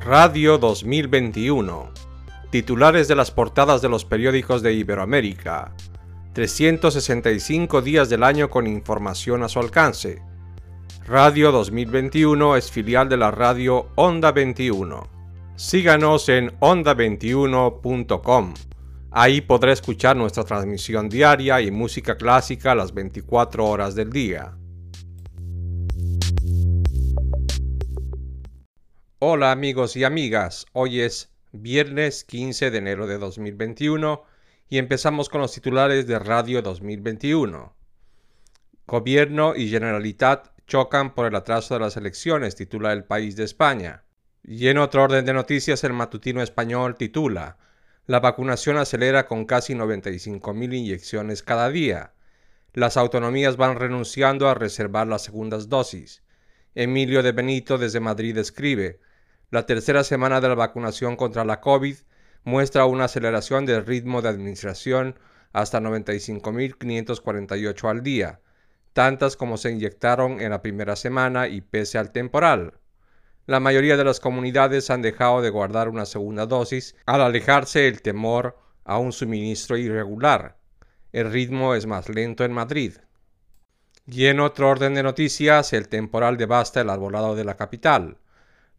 Radio 2021. Titulares de las portadas de los periódicos de Iberoamérica. 365 días del año con información a su alcance. Radio 2021 es filial de la radio Onda 21. Síganos en onda21.com. Ahí podrá escuchar nuestra transmisión diaria y música clásica las 24 horas del día. Hola amigos y amigas, hoy es viernes 15 de enero de 2021 y empezamos con los titulares de Radio 2021. Gobierno y Generalitat chocan por el atraso de las elecciones, titula El País de España. Y en otro orden de noticias, el matutino español titula La vacunación acelera con casi 95.000 inyecciones cada día. Las autonomías van renunciando a reservar las segundas dosis. Emilio de Benito desde Madrid escribe la tercera semana de la vacunación contra la COVID muestra una aceleración del ritmo de administración hasta 95.548 al día, tantas como se inyectaron en la primera semana y pese al temporal. La mayoría de las comunidades han dejado de guardar una segunda dosis al alejarse el temor a un suministro irregular. El ritmo es más lento en Madrid. Y en otro orden de noticias, el temporal devasta el arbolado de la capital.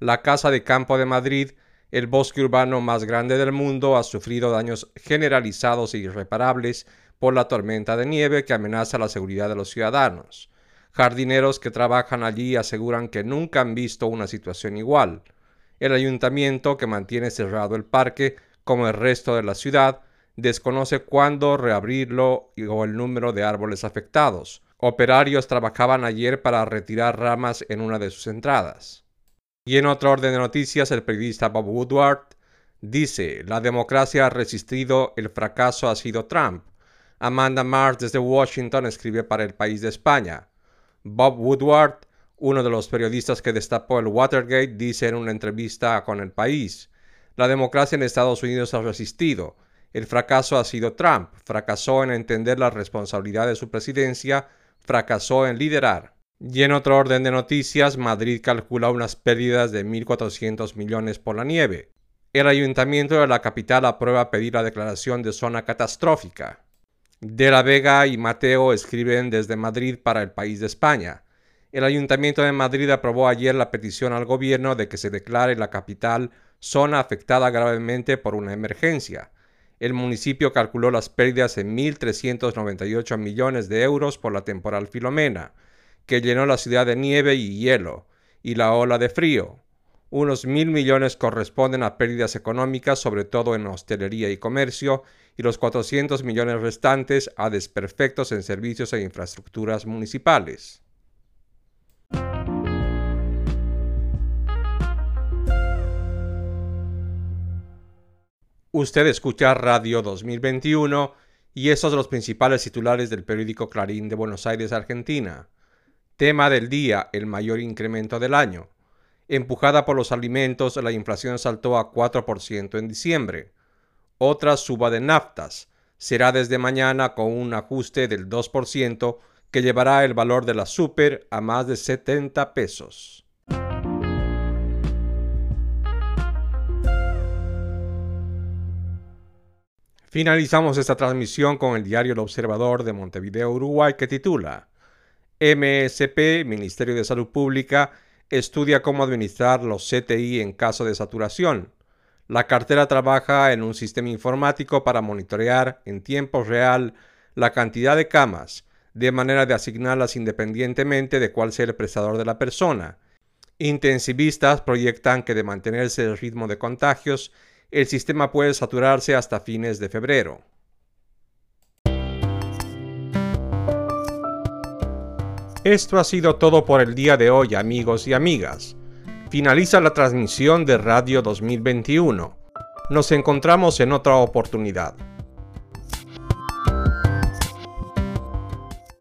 La Casa de Campo de Madrid, el bosque urbano más grande del mundo, ha sufrido daños generalizados e irreparables por la tormenta de nieve que amenaza la seguridad de los ciudadanos. Jardineros que trabajan allí aseguran que nunca han visto una situación igual. El ayuntamiento, que mantiene cerrado el parque, como el resto de la ciudad, desconoce cuándo reabrirlo o el número de árboles afectados. Operarios trabajaban ayer para retirar ramas en una de sus entradas. Y en otro orden de noticias, el periodista Bob Woodward dice, la democracia ha resistido, el fracaso ha sido Trump. Amanda Mars desde Washington escribe para el país de España. Bob Woodward, uno de los periodistas que destapó el Watergate, dice en una entrevista con el país, la democracia en Estados Unidos ha resistido. El fracaso ha sido Trump. Fracasó en entender la responsabilidad de su presidencia, fracasó en liderar. Y en otro orden de noticias, Madrid calcula unas pérdidas de 1.400 millones por la nieve. El ayuntamiento de la capital aprueba pedir la declaración de zona catastrófica. De la Vega y Mateo escriben desde Madrid para el país de España. El ayuntamiento de Madrid aprobó ayer la petición al gobierno de que se declare la capital zona afectada gravemente por una emergencia. El municipio calculó las pérdidas en 1.398 millones de euros por la temporal Filomena que llenó la ciudad de nieve y hielo, y la ola de frío. Unos mil millones corresponden a pérdidas económicas, sobre todo en hostelería y comercio, y los 400 millones restantes a desperfectos en servicios e infraestructuras municipales. Usted escucha Radio 2021 y estos son los principales titulares del periódico Clarín de Buenos Aires, Argentina. Tema del día, el mayor incremento del año. Empujada por los alimentos, la inflación saltó a 4% en diciembre. Otra suba de naftas. Será desde mañana con un ajuste del 2% que llevará el valor de la super a más de 70 pesos. Finalizamos esta transmisión con el diario El Observador de Montevideo, Uruguay, que titula MSP, Ministerio de Salud Pública, estudia cómo administrar los CTI en caso de saturación. La cartera trabaja en un sistema informático para monitorear en tiempo real la cantidad de camas, de manera de asignarlas independientemente de cuál sea el prestador de la persona. Intensivistas proyectan que de mantenerse el ritmo de contagios, el sistema puede saturarse hasta fines de febrero. Esto ha sido todo por el día de hoy amigos y amigas. Finaliza la transmisión de Radio 2021. Nos encontramos en otra oportunidad.